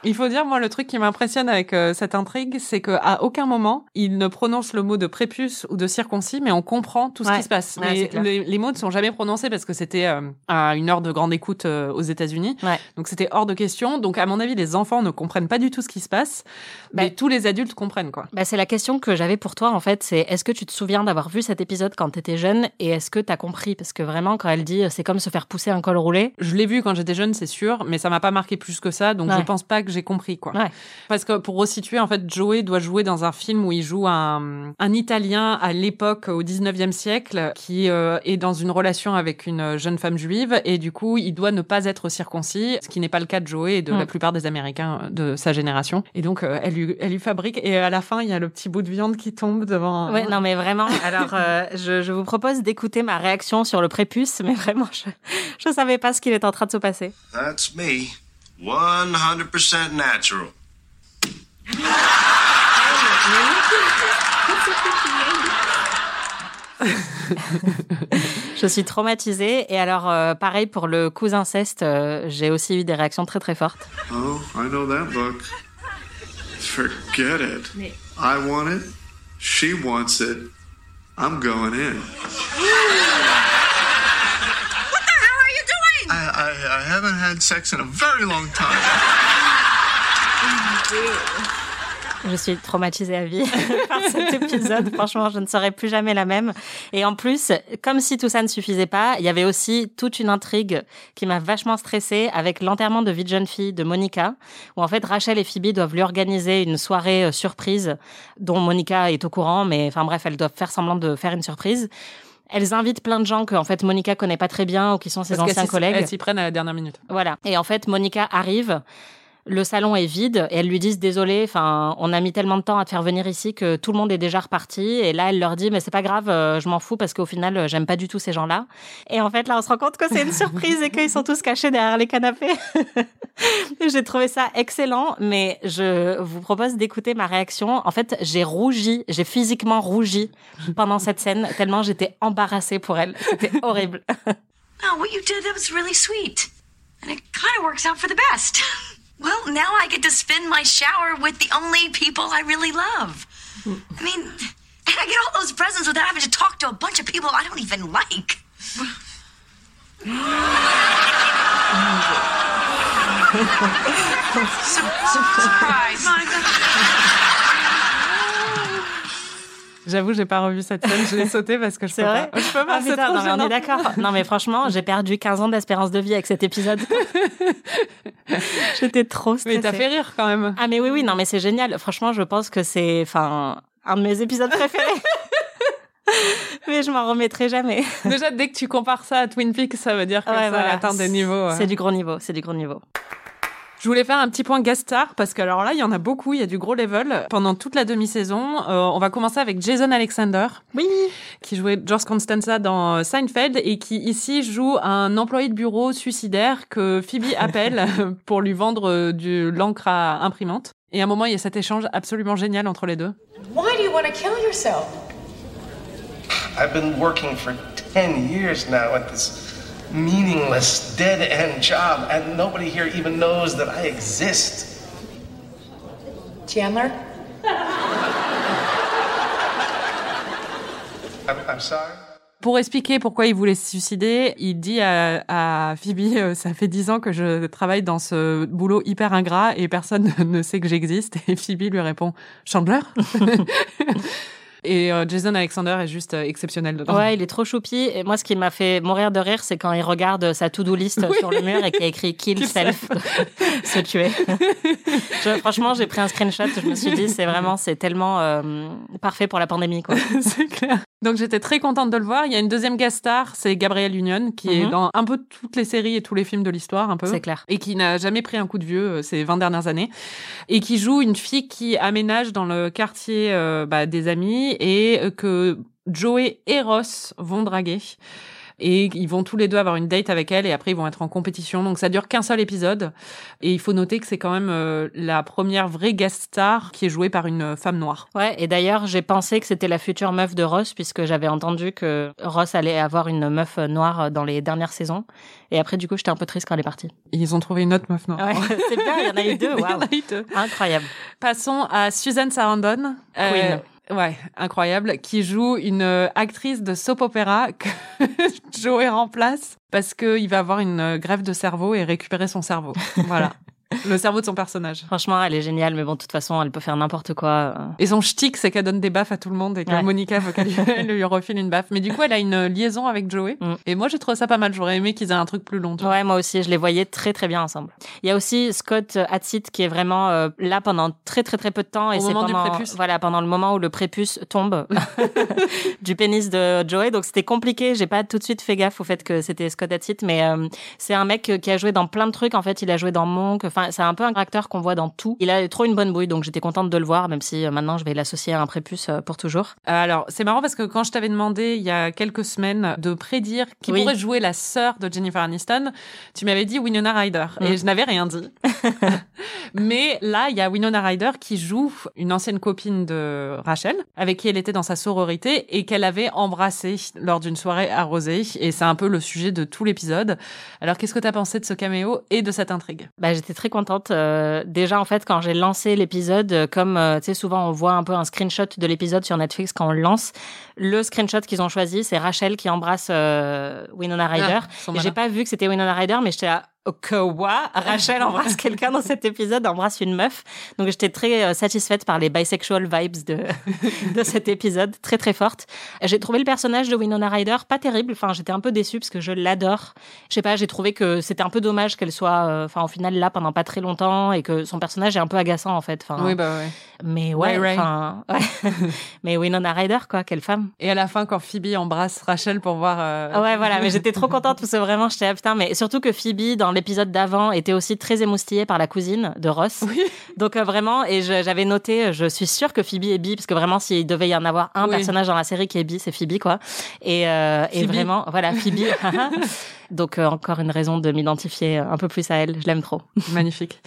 Il faut dire, moi, le truc qui m'impressionne avec euh, cette intrigue, c'est qu'à aucun moment, il ne prononce le mot de prépuce ou de circoncis, mais on comprend tout ce qui se passe. Ouais, Mais les, les mots ne sont jamais prononcés parce que c'était euh, à une heure de grande écoute euh, aux États-Unis. Ouais. Donc c'était hors de question. Donc à mon avis, les enfants ne comprennent pas du tout ce qui se passe, mais tous les adultes comprennent quoi. bah, C'est la question que j'avais pour toi, en fait. C'est est-ce que tu te souviens d'avoir vu cet épisode quand t'étais jeune et est-ce que t'as compris? Parce que vraiment, quand elle dit c'est comme se faire pousser un col roulé. Je l'ai vu quand j'étais jeune, c'est sûr, mais ça m'a pas marqué plus que ça, donc je pense pas que j'ai compris quoi. Ouais. Parce que pour resituer, en fait, Joey doit jouer dans un film où il joue un, un Italien à l'époque, au 19e siècle, qui euh, est dans une relation avec une jeune femme juive, et du coup, il doit ne pas être circoncis, ce qui n'est pas le cas de Joey et de Mm. la plupart des Américains de sa génération. Et donc, euh, elle, lui, elle lui fabrique, et à la fin, il y a le petit bout de viande qui tombe devant... Ouais, non, mais vraiment. Alors, euh, je, je vous propose d'écouter ma réaction sur le prépuce, mais vraiment, je, je savais pas ce qu'il est en train de se passer. That's me. 100% natural. Je suis traumatisée. Et alors, euh, pareil pour le cousin inceste, euh, j'ai aussi eu des réactions très très fortes. Oh, I know that book. Forget it. I want it. She wants it. I'm going in. What the hell are you doing? I, I, haven't had sex in a very long time. Je suis traumatisée à vie par cet épisode. Franchement, je ne serai plus jamais la même. Et en plus, comme si tout ça ne suffisait pas, il y avait aussi toute une intrigue qui m'a vachement stressée avec l'enterrement de vie de jeune fille de Monica, où en fait Rachel et Phoebe doivent lui organiser une soirée euh, surprise dont Monica est au courant, mais enfin bref, elles doivent faire semblant de faire une surprise. Elles invitent plein de gens que en fait Monica connaît pas très bien ou qui sont ses Parce anciens collègues. Elles s'y prennent à la dernière minute. Voilà. Et en fait, Monica arrive. Le salon est vide et elles lui disent désolé, enfin, on a mis tellement de temps à te faire venir ici que tout le monde est déjà reparti. Et là, elle leur dit mais c'est pas grave, euh, je m'en fous parce qu'au final, euh, j'aime pas du tout ces gens-là. Et en fait, là, on se rend compte que c'est une surprise et qu'ils sont tous cachés derrière les canapés. j'ai trouvé ça excellent, mais je vous propose d'écouter ma réaction. En fait, j'ai rougi, j'ai physiquement rougi pendant cette scène tellement j'étais embarrassée pour elle. C'était horrible. No, what you did, that was really sweet. And it kind of works out for the best. Well, now I get to spend my shower with the only people I really love. I mean, and I get all those presents without having to talk to a bunch of people I don't even like. Surprise, Monica. J'avoue, j'ai pas revu cette scène, je l'ai sautée parce que je peux C'est vrai pas. Je peux pas, Ah, c'est putain, non, mais on est d'accord. Non, mais franchement, j'ai perdu 15 ans d'espérance de vie avec cet épisode. J'étais trop stressée. Mais t'as fait rire quand même. Ah, mais oui, oui, non, mais c'est génial. Franchement, je pense que c'est, enfin, un de mes épisodes préférés. mais je m'en remettrai jamais. Déjà, dès que tu compares ça à Twin Peaks, ça veut dire que Ouais, ça voilà. atteint des niveaux. euh. C'est du gros niveau, c'est du gros niveau. Je voulais faire un petit point guest star parce que alors là, il y en a beaucoup, il y a du gros level. Pendant toute la demi-saison, euh, on va commencer avec Jason Alexander. Oui. Qui jouait George Constanza dans euh, Seinfeld et qui ici joue un employé de bureau suicidaire que Phoebe appelle pour lui vendre euh, de l'encre à imprimante. Et à un moment, il y a cet échange absolument génial entre les deux. Why do you want to kill yourself? I've been working for 10 years now at this meaningless, dead end job, and nobody here even knows that I exist. Chandler? I'm, I'm sorry? Pour expliquer pourquoi il voulait se suicider, il dit à, à Phoebe, euh, ça fait dix ans que je travaille dans ce boulot hyper ingrat et personne ne sait que j'existe. Et Phoebe lui répond, Chandler? Et euh, Jason Alexander est juste euh, exceptionnel dedans. Ouais, il est trop choupi. Et moi, ce qui m'a fait mourir de rire, c'est quand il regarde sa to-do list Oui. sur le mur et qu'il a écrit kill, Kill self, se tuer. Je- franchement, j'ai pris un screenshot. Je me suis dit, c'est vraiment, c'est tellement euh, parfait pour la pandémie, quoi. c'est clair. Donc j'étais très contente de le voir. Il y a une deuxième guest star, c'est Gabrielle Union, qui est Mhm. dans un peu toutes les séries et tous les films de l'histoire, un peu. C'est clair. Et qui n'a jamais pris un coup de vieux euh, ces 20 dernières années. Et qui joue une fille qui aménage dans le quartier euh, bah, des amis et euh, que Joey et Ross vont draguer. Et ils vont tous les deux avoir une date avec elle et après ils vont être en compétition. Donc ça dure qu'un seul épisode. Et il faut noter que c'est quand même euh, la première vraie guest star qui est jouée par une femme noire. Ouais, et d'ailleurs, j'ai pensé que c'était la future meuf de Ross, puisque j'avais entendu que Ross allait avoir une meuf noire dans les dernières saisons. Et après, du coup, j'étais un peu triste quand elle est partie. Ils ont trouvé une autre meuf noire. Ouais, c'est bien, il y en a eu deux, Il y en waouh. a eu deux. Incroyable. Passons à Susan Sarandon. Queen. Ouais, incroyable, qui joue une euh, actrice de soap opéra que Joey remplace parce qu'il va avoir une euh, grève de cerveau et récupérer son cerveau. Voilà. Le cerveau de son personnage. Franchement, elle est géniale, mais bon, de toute façon, elle peut faire n'importe quoi. euh. Et son shtick, c'est qu'elle donne des baffes à tout le monde et que Ouais. Monica veut qu'elle lui, refile une baffe. Mais du coup, elle a une liaison avec Joey. Mm. Et moi, j'ai trouvé ça pas mal. J'aurais aimé qu'ils aient un truc plus long. tu vois. Ouais, moi aussi, je les voyais très très bien ensemble. Il y a aussi Scott Hatsit qui est vraiment euh, là pendant très très très peu de temps et c'est pendant voilà pendant le moment où le prépuce tombe du pénis de Joey. Donc c'était compliqué. J'ai pas tout de suite fait gaffe au fait que c'était Scott Hatsit, mais euh, c'est un mec qui a joué dans plein de trucs. En fait, il a joué dans Monk. Enfin, c'est un peu un acteur qu'on voit dans tout. Il a trop une bonne bouille, donc j'étais contente de le voir, même si euh, maintenant je vais l'associer à un prépuce euh, pour toujours. Alors, c'est marrant parce que quand je t'avais demandé il y a quelques semaines de prédire qui Oui. pourrait jouer la sœur de Jennifer Aniston, tu m'avais dit Winona Ryder. Mm. Et je n'avais rien dit. Mais là, il y a Winona Ryder qui joue une ancienne copine de Rachel, avec qui elle était dans sa sororité et qu'elle avait embrassée lors d'une soirée arrosée. Et c'est un peu le sujet de tout l'épisode. Alors, qu'est-ce que tu as pensé de ce caméo et de cette intrigue? Bah, J'étais très contente. Euh, déjà, en fait, quand j'ai lancé l'épisode, euh, comme euh, tu sais, souvent on voit un peu un screenshot de l'épisode sur Netflix quand on le lance, le screenshot qu'ils ont choisi, c'est Rachel qui embrasse Winona Ryder. Ah, j'ai pas vu que c'était Winona Ryder, mais j'étais là, quoi Rachel embrasse quelqu'un dans cet épisode, embrasse une meuf. Donc j'étais très euh, satisfaite par les bisexual vibes de, de cet épisode, très très forte. J'ai trouvé le personnage de Winona Ryder pas terrible, enfin j'étais un peu déçue parce que je l'adore. Je sais pas, j'ai trouvé que c'était un peu dommage qu'elle soit euh, enfin au final là pendant pas très longtemps et que son personnage est un peu agaçant en fait. Enfin, oui bah ouais. Mais ouais, enfin ouais. mais Winona Ryder quoi, quelle femme. Et à la fin quand Phoebe embrasse Rachel pour voir euh, Ouais voilà, mais j'étais trop contente parce que vraiment j'étais ah, putain mais surtout que Phoebe dans l'épisode d'avant était aussi très émoustillée par la cousine de Ross. Donc euh, vraiment, et j'avais noté, je suis sûre que Phoebe est bi, parce que vraiment, s'il devait y en avoir un personnage dans la série qui est bi, c'est Phoebe, quoi. Et, euh, et vraiment, voilà, Phoebe. Donc euh, encore une raison de m'identifier un peu plus à elle. Je l'aime trop. Magnifique.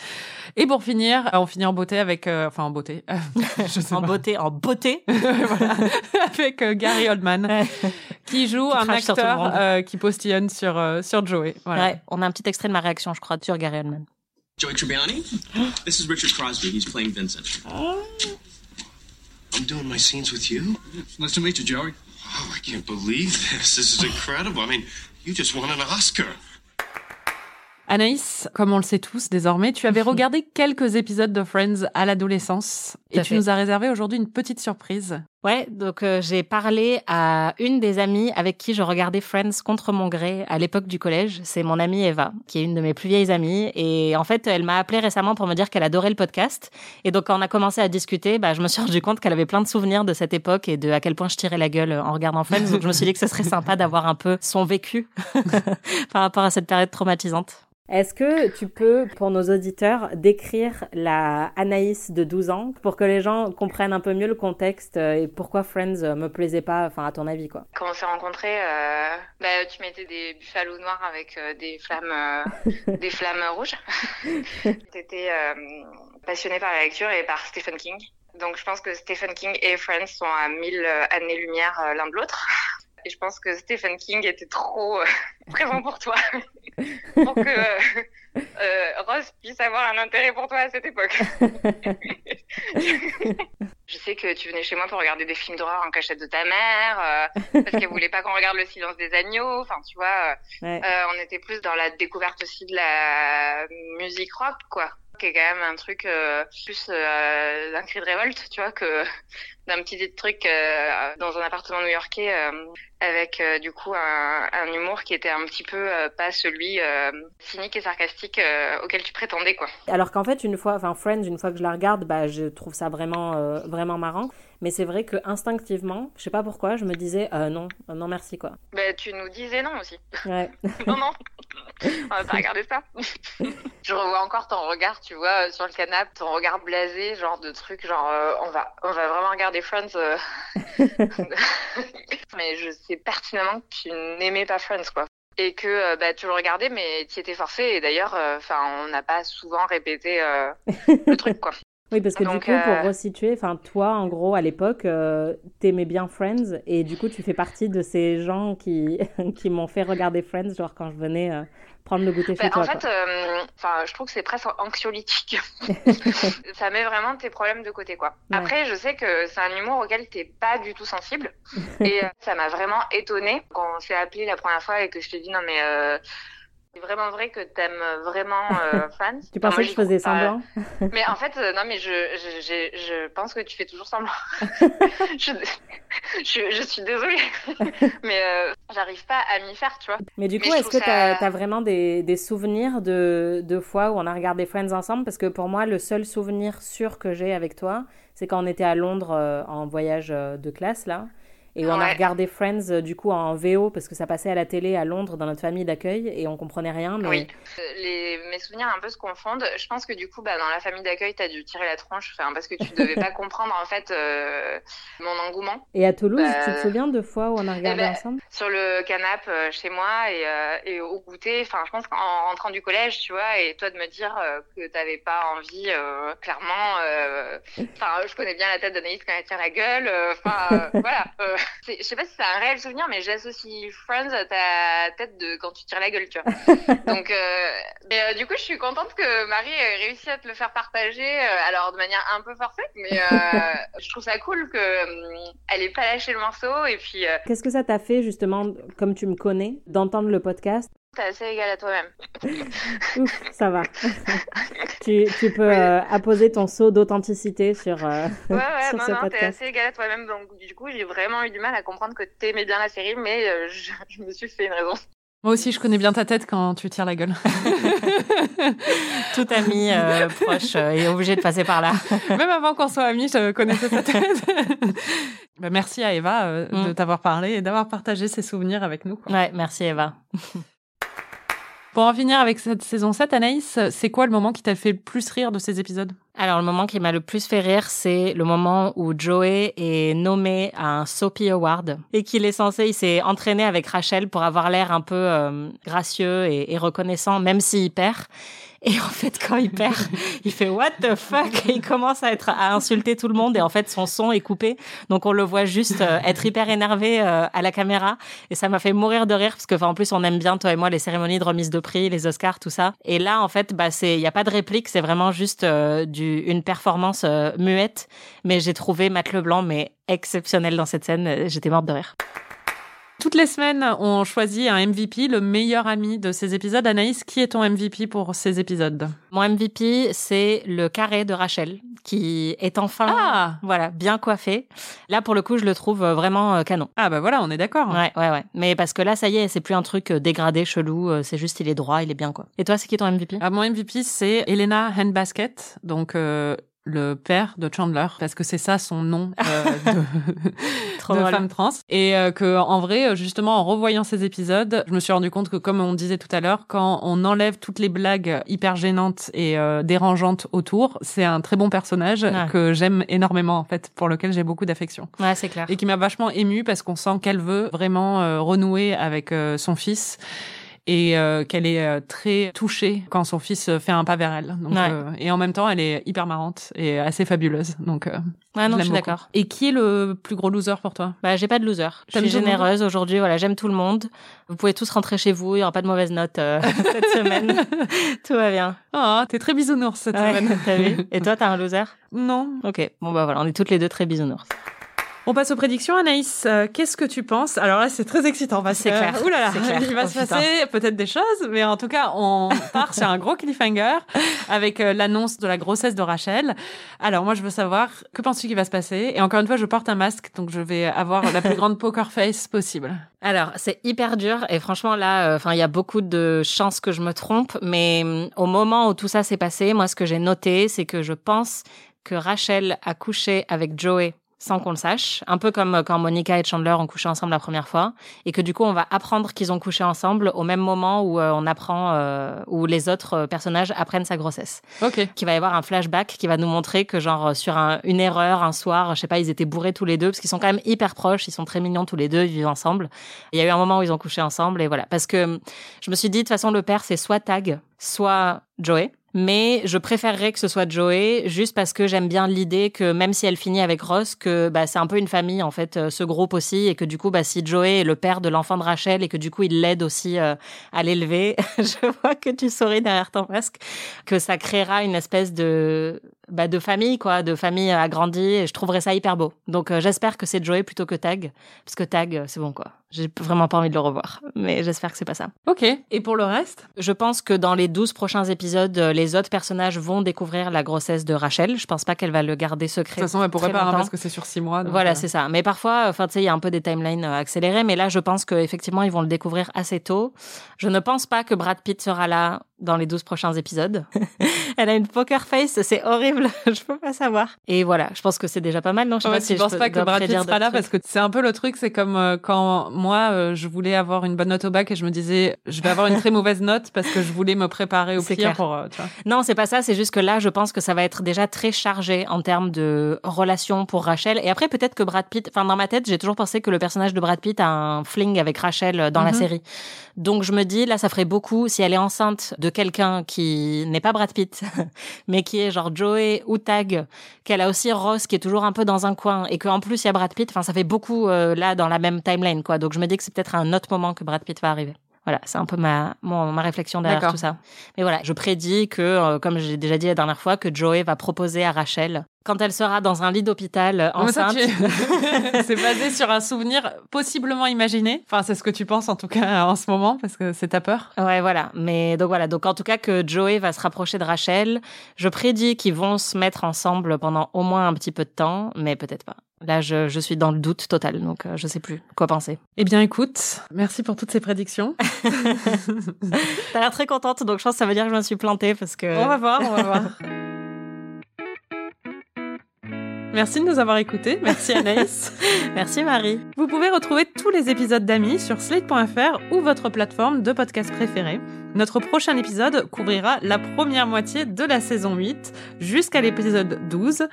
Et pour finir, on finit en beauté avec, enfin en beauté, en beauté, en beauté, voilà, avec Gary Oldman, qui joue un acteur qui postillonne sur sur Joey. Voilà. Ouais, on a un petit extrait de ma réaction, je crois, sur Gary Oldman. Joey Tribbiani, this is Richard Crosby. He's playing Vincent. Oh. I'm doing my scenes with you. Nice to meet you, Joey. Oh, I can't believe this. This is incredible. I mean, you just won an Oscar. Anaïs, comme on le sait tous désormais, tu avais regardé quelques épisodes de Friends à l'adolescence et tu nous as réservé aujourd'hui une petite surprise. Ouais, donc euh, j'ai parlé à une des amies avec qui je regardais Friends contre mon gré à l'époque du collège. C'est mon amie Eva, qui est une de mes plus vieilles amies. Et en fait, elle m'a appelé récemment pour me dire qu'elle adorait le podcast. Et donc, quand on a commencé à discuter, bah, je me suis rendu compte qu'elle avait plein de souvenirs de cette époque et de à quel point je tirais la gueule en regardant Friends. Donc, je me suis dit que ce serait sympa d'avoir un peu son vécu par rapport à cette période traumatisante. Est-ce que tu peux, pour nos auditeurs, décrire la Anaïs de 12 ans pour que les gens comprennent un peu mieux le contexte euh, et pourquoi Friends euh, me plaisait pas, enfin à ton avis quoi? Quand on s'est rencontrés, euh, bah, tu mettais des buffalo noirs avec des flammes, des flammes rouges. tu étais passionné par la lecture et par Stephen King. Donc je pense que Stephen King et Friends sont à mille années-lumière l'un de l'autre. Et je pense que Stephen King était trop euh, présent pour toi pour que euh, euh, Ross puisse avoir un intérêt pour toi à cette époque. je sais que tu venais chez moi pour regarder des films d'horreur en cachette de ta mère, parce qu'elle voulait pas qu'on regarde Le Silence des agneaux. Enfin, tu vois, on était plus dans la découverte aussi de la musique rock, quoi qui quand même un truc plus d'un cri de révolte, tu vois, que d'un petit truc dans un appartement new-yorkais avec euh, du coup un, un, humour qui était un petit peu euh, pas celui euh, cynique et sarcastique auquel tu prétendais quoi. Alors qu'en fait une fois, enfin Friends, une fois que je la regarde, bah je trouve ça vraiment vraiment marrant. Mais c'est vrai que instinctivement, je sais pas pourquoi, je me disais non, non merci quoi. Bah tu nous disais non aussi. Ouais. non non. On va pas regarder ça. je revois encore ton regard, tu vois, sur le canapé, ton regard blasé, genre de truc, genre on va on va vraiment regarder Friends. mais je sais pertinemment que tu n'aimais pas Friends, quoi. Et que euh, bah, tu le regardais, mais tu étais forcé. Et d'ailleurs, euh, on n'a pas souvent répété euh, le truc, quoi. Oui, parce que du coup, pour resituer, enfin, toi, en gros, à l'époque, t'aimais bien Friends, et du coup, tu fais partie de ces gens qui, qui m'ont fait regarder Friends, genre quand je venais prendre le goûter chez bah, toi. En fait, euh, enfin, je trouve que c'est presque anxiolytique. ça met vraiment tes problèmes de côté, quoi. Après, je sais que c'est un humour auquel t'es pas du tout sensible, et euh, ça m'a vraiment étonnée quand on s'est appelé la première fois et que je te dis non mais euh, c'est vraiment vrai que t'aimes vraiment euh, fans. tu pensais que je faisais semblant Mais en fait, euh, non, mais je, je, je, pense que tu fais toujours semblant. je, je, suis désolée. mais euh, j'arrive pas à m'y faire, tu vois. Mais du coup, est-ce que t'as as vraiment des, des souvenirs de, de fois où on a regardé Friends ensemble? Parce que pour moi, le seul souvenir sûr que j'ai avec toi, c'est quand on était à Londres en voyage de classe, là. Et on a regardé Friends euh, du coup en VO parce que ça passait à la télé à Londres dans notre famille d'accueil et on comprenait rien. Mais Oui. Euh, Les, mes souvenirs un peu se confondent. Je pense que du coup, bah, dans la famille d'accueil, t'as dû tirer la tronche, enfin, parce que tu devais pas comprendre en fait euh, mon engouement. Et à Toulouse, Bah, tu te souviens de fois où on a regardé ben, ensemble? Sur le canapé euh, chez moi et, et au goûter. Enfin, je pense qu'en rentrant du collège, tu vois, et toi de me dire que t'avais pas envie, clairement. Enfin, je connais bien la tête d'Anaïs quand elle tire la gueule. Enfin, voilà. je sais pas si c'est un réel souvenir, mais j'associe Friends à ta tête de quand tu tires la gueule, tu vois. Donc, euh, mais euh, du coup, je suis contente que Marie ait réussi à te le faire partager, euh, alors de manière un peu forcée, mais je trouve ça cool que hum, elle ait pas lâché le morceau et puis Qu'est-ce que ça t'a fait justement, comme tu me connais, d'entendre le podcast? T'es assez égal à toi-même. Ouf, ça va. tu, tu peux euh, apposer ton saut d'authenticité sur, euh, Ouais, ouais, sur non, ce non, t'es podcast. assez égal à toi-même, donc du coup, j'ai vraiment eu du mal à comprendre que t'aimais bien la série, mais euh, je, je me suis fait une raison. Moi aussi, je connais bien ta tête quand tu tires la gueule. Tout ami euh, proche euh, est obligé de passer par là. Même avant qu'on soit amis, je connaissais ta tête. Bah, merci à Eva euh, de Mm. t'avoir parlé et d'avoir partagé ses souvenirs avec nous. quoi. Ouais, merci Eva. Pour en finir avec cette saison 7, Anaïs, c'est quoi le moment qui t'a fait le plus rire de ces épisodes? Alors, le moment qui m'a le plus fait rire, c'est le moment où Joey est nommé à un Soapy Award et qu'il est censé, il s'est entraîné avec Rachel pour avoir l'air un peu euh, gracieux et, et reconnaissant, même s'il perd. Et en fait, quand il perd, il fait What the fuck? Et il commence à être à insulter tout le monde. Et en fait, son son est coupé, donc on le voit juste euh, être hyper énervé euh, à la caméra. Et ça m'a fait mourir de rire parce que, en plus, on aime bien toi et moi les cérémonies de remise de prix, les Oscars, tout ça. Et là, en fait, bah, c'est, il y a pas de réplique, c'est vraiment juste euh, du une performance muette. Mais j'ai trouvé Matt Leblanc mais exceptionnel dans cette scène. J'étais morte de rire. Toutes les semaines, on choisit un MVP, le meilleur ami de ces épisodes. Anaïs, qui est ton MVP pour ces épisodes? Mon MVP, c'est le carré de Rachel, qui est enfin, voilà, bien coiffé. Là, pour le coup, je le trouve euh, vraiment euh, canon. Ah bah voilà, on est d'accord. Ouais, ouais, ouais. Mais parce que là, ça y est, c'est plus un truc euh, dégradé, chelou. C'est juste, il est droit, il est bien, quoi. Et toi, c'est qui ton MVP Ah, Mon MVP, c'est Elena Handbasket, donc euh, le père de Chandler, parce que c'est ça son nom euh, de, femme trans. Et euh, que en vrai, justement, en revoyant ces épisodes, je me suis rendu compte que, comme on disait tout à l'heure, quand on enlève toutes les blagues hyper gênantes et euh, dérangeantes autour, c'est un très bon personnage Ouais. que j'aime énormément, en fait, pour lequel j'ai beaucoup d'affection. Ouais, c'est clair. Et qui m'a vachement émue parce qu'on sent qu'elle veut vraiment euh, renouer avec euh, son fils et euh, qu'elle est euh, très touchée quand son fils euh, fait un pas vers elle. Donc, Ouais. euh, et en même temps, elle est hyper marrante et assez fabuleuse. Donc, euh, Ouais, non, je suis d'accord. Et qui est le plus gros loser pour toi? Bah, j'ai pas de loser. Je suis généreuse aujourd'hui. Voilà, j'aime tout le monde. Vous pouvez tous rentrer chez vous. Il y aura pas de mauvaise note euh, cette semaine. tout va bien. Ah, t'es très bisounours cette Ouais, semaine. T'as vu Et toi, t'as un loser? Non. Ok. Bon bah voilà, on est toutes les deux très bisounours. On passe aux prédictions, Anaïs. Euh, Qu'est-ce que tu penses? Alors là, c'est très excitant parce C'est que clair, Ouh là là, clair. il va Oh, se passer peut-être des choses, mais en tout cas, on part sur un gros cliffhanger avec euh, l'annonce de la grossesse de Rachel. Alors moi, je veux savoir que penses-tu qu'il va se passer? Et encore une fois, je porte un masque, donc je vais avoir la plus grande poker face possible. Alors, c'est hyper dur et franchement là, euh, enfin, il y a beaucoup de chances que je me trompe, mais hum, au moment où tout ça s'est passé, moi, ce que j'ai noté, c'est que je pense que Rachel a couché avec Joey sans qu'on le sache, un peu comme euh, quand Monica et Chandler ont couché ensemble la première fois, et que du coup on va apprendre qu'ils ont couché ensemble au même moment où euh, on apprend, euh, où les autres personnages apprennent sa grossesse. Ok. Qu'il va y avoir un flashback qui va nous montrer que genre sur un- une erreur un soir, je sais pas, ils étaient bourrés tous les deux parce qu'ils sont quand même hyper proches, ils sont très mignons tous les deux, ils vivent ensemble. Il y a eu un moment où ils ont couché ensemble et voilà. Parce que hum, je me suis dit de toute façon le père c'est soit Tag, soit Joey. Mais je préférerais que ce soit Joey, juste parce que j'aime bien l'idée que même si elle finit avec Ross, que bah, c'est un peu une famille en fait, euh, ce groupe aussi, et que du coup, bah, si Joey est le père de l'enfant de Rachel et que du coup il l'aide aussi euh, à l'élever, je vois que tu souris derrière ton masque, que ça créera une espèce de bah, de famille quoi, de famille agrandie, et je trouverais ça hyper beau. Donc euh, j'espère que c'est Joey plutôt que Tag, parce que Tag c'est bon quoi. J'ai vraiment pas envie de le revoir, mais j'espère que c'est pas ça. Ok. Et pour le reste? Je pense que dans les 12 prochains épisodes, euh, les autres personnages vont découvrir la grossesse de Rachel. Je pense pas qu'elle va le garder secret. De toute façon, elle pourrait pas hein, parce que c'est sur six mois. donc, Voilà, euh, c'est ça. Mais parfois, enfin, tu sais, il y a un peu des timelines euh, accélérées, mais là, je pense qu'effectivement, ils vont le découvrir assez tôt. Je ne pense pas que Brad Pitt sera là dans les 12 prochains épisodes. Elle a une poker face, c'est horrible, je peux pas savoir. Et voilà, je pense que c'est déjà pas mal, non? Je sais Ouais, pas si penses je pas que Brad Pitt sera là? parce que c'est un peu le truc, c'est comme euh, quand moi euh, je voulais avoir une bonne note au bac et je me disais je vais avoir une très mauvaise note parce que je voulais me préparer au pire clair. pour euh, tu vois. Non, c'est pas ça, c'est juste que là, je pense que ça va être déjà très chargé en termes de relation pour Rachel. Et après, peut-être que Brad Pitt, enfin, dans ma tête, j'ai toujours pensé que le personnage de Brad Pitt a un fling avec Rachel dans la Mhm. série. Donc, je me dis, là, ça ferait beaucoup si elle est enceinte de quelqu'un qui n'est pas Brad Pitt, mais qui est genre Joey ou Tag, qu'elle a aussi Ross qui est toujours un peu dans un coin et qu'en plus, il y a Brad Pitt. Enfin, ça fait beaucoup, euh, là, dans la même timeline, quoi. Donc, je me dis que c'est peut-être à un autre moment que Brad Pitt va arriver. Voilà, c'est un peu ma, mon, ma réflexion derrière tout ça. Mais voilà, je prédis que, euh, comme j'ai déjà dit la dernière fois, que Joey va proposer à Rachel, quand elle sera dans un lit d'hôpital euh, enceinte. tu- c'est basé sur un souvenir possiblement imaginé. Enfin, c'est ce que tu penses en tout cas en ce moment parce que c'est ta peur. Ouais, voilà. Mais donc voilà. Donc en tout cas que Joey va se rapprocher de Rachel. Je prédis qu'ils vont se mettre ensemble pendant au moins un petit peu de temps, mais peut-être pas. Là, je, je suis dans le doute total, donc euh, je sais plus quoi penser. Eh bien, écoute, merci pour toutes ces prédictions. T'as l'air très contente, donc je pense que ça veut dire que je me suis plantée parce que. On va voir, on va voir. Merci de nous avoir écoutés. Merci Anaïs. Merci Marie. Vous pouvez retrouver tous les épisodes d'Amis sur slate.fr ou votre plateforme de podcast préférée. Notre prochain épisode couvrira la première moitié de la saison 8 jusqu'à l'épisode 12.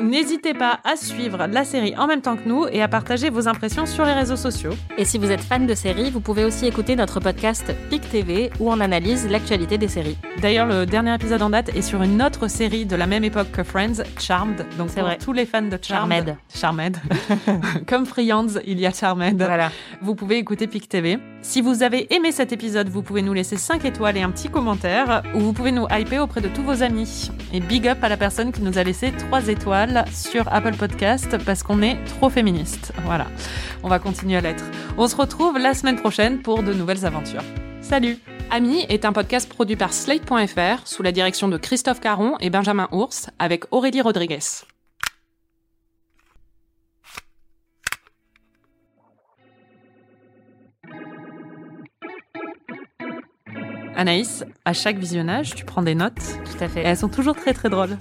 N'hésitez pas à suivre la série en même temps que nous et à partager vos impressions sur les réseaux sociaux. Et si vous êtes fan de séries, vous pouvez aussi écouter notre podcast PIC TV où on analyse l'actualité des séries. D'ailleurs, le dernier épisode en date est sur une autre série de la même époque que Friends, Charmed. Donc C'est pour vrai. tous les fans de Charmed, Charmed. Charmed. Comme Friends, il y a Charmed. Voilà. Vous pouvez écouter PIC TV. Si vous avez aimé cet épisode, vous pouvez nous laisser 5 étoiles et un petit commentaire, ou vous pouvez nous hyper auprès de tous vos amis. Et big up à la personne qui nous a laissé 3 étoiles sur Apple Podcast parce qu'on est trop féministe. Voilà. On va continuer à l'être. On se retrouve la semaine prochaine pour de nouvelles aventures. Salut Ami est un podcast produit par Slate.fr sous la direction de Christophe Caron et Benjamin Ours avec Aurélie Rodriguez. Anaïs, à chaque visionnage, tu prends des notes. Tout à fait. Et elles sont toujours très très drôles.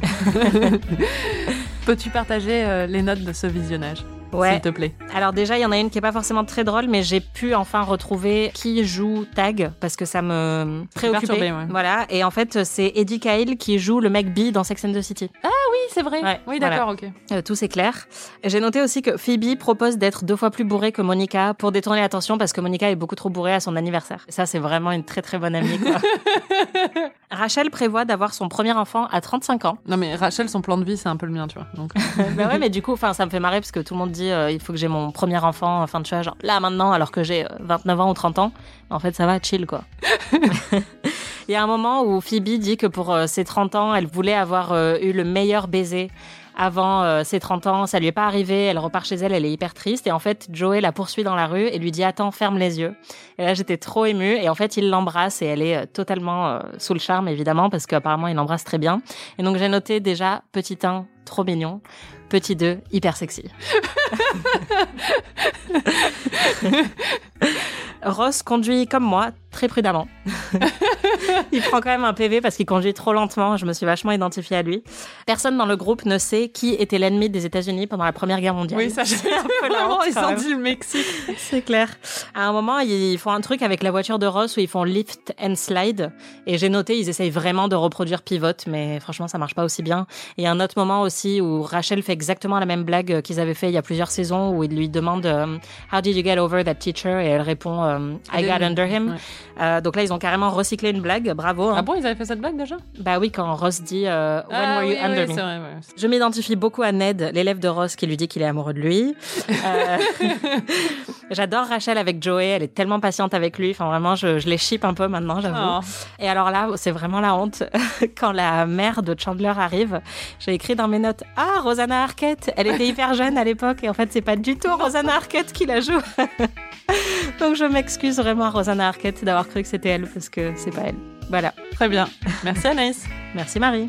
Peux-tu partager euh, les notes de ce visionnage Ouais. S'il te plaît? Alors déjà, il y en a une qui est pas forcément très drôle, mais j'ai pu enfin retrouver qui joue Tag parce que ça me préoccupait. perturbé, ouais. Voilà. Et en fait, c'est Eddie Cahill qui joue le mec B dans Sex and the City. Ah oui, c'est vrai. Ouais, oui, voilà. d'accord, ok. Euh, tout c'est clair. J'ai noté aussi que Phoebe propose d'être deux fois plus bourrée que Monica pour détourner l'attention parce que Monica est beaucoup trop bourrée à son anniversaire. Ça, c'est vraiment une très très bonne amie. Quoi. Rachel prévoit d'avoir son premier enfant à 35 ans. Non mais Rachel, son plan de vie, c'est un peu le mien, tu vois. Donc... bah ouais, mais du coup, enfin, ça me fait marrer parce que tout le monde dit euh, il faut que j'ai mon premier enfant, enfin, tu vois, genre là maintenant, alors que j'ai euh, 29 ans ou 30 ans. En fait, ça va, chill quoi. Il y a un moment où Phoebe dit que pour euh, ses 30 ans, elle voulait avoir euh, eu le meilleur baiser avant euh, ses 30 ans. Ça lui est pas arrivé. Elle repart chez elle, elle est hyper triste. Et en fait, Joey la poursuit dans la rue et lui dit Attends, ferme les yeux. Et là, j'étais trop émue. Et en fait, il l'embrasse et elle est totalement euh, sous le charme, évidemment, parce qu'apparemment, il l'embrasse très bien. Et donc, j'ai noté déjà petit 1, trop mignon. Petit 2, hyper sexy. Ross conduit comme moi, très prudemment. il prend quand même un PV parce qu'il conduit trop lentement. Je me suis vachement identifiée à lui. Personne dans le groupe ne sait qui était l'ennemi des États-Unis pendant la Première Guerre mondiale. Oui, ça, j'ai C'est un peu la vraiment, dit le Mexique. C'est clair. À un moment, ils font un truc avec la voiture de Ross où ils font lift and slide. Et j'ai noté, ils essayent vraiment de reproduire Pivot, mais franchement, ça marche pas aussi bien. Et un autre moment aussi où Rachel fait exactement la même blague qu'ils avaient fait il y a plusieurs saisons où il lui demande euh, How did you get over that teacher? Et elle répond euh, I got under him. Ouais. Euh, donc là, ils ont carrément recyclé une blague. Bravo. hein. Ah bon, ils avaient fait cette blague déjà? Bah oui, quand Ross dit euh, When Ah were you oui, under oui, me? vrai, ouais. Je m'identifie beaucoup à Ned, l'élève de Ross qui lui dit qu'il est amoureux de lui. Euh, J'adore Rachel avec Joey, elle est tellement patiente avec lui. Enfin, vraiment, je, je les ship un peu maintenant, j'avoue. Oh. Et alors là, c'est vraiment la honte. Quand la mère de Chandler arrive, j'ai écrit dans mes notes Ah, Rosanna Arquette, elle était hyper jeune à l'époque et en fait, c'est pas du tout Rosanna Arquette qui la joue. Donc, je m'excuse vraiment à Rosanna Arquette d'avoir cru que c'était elle parce que c'est pas elle. Voilà. Très bien. Merci Anaïs. Merci Marie.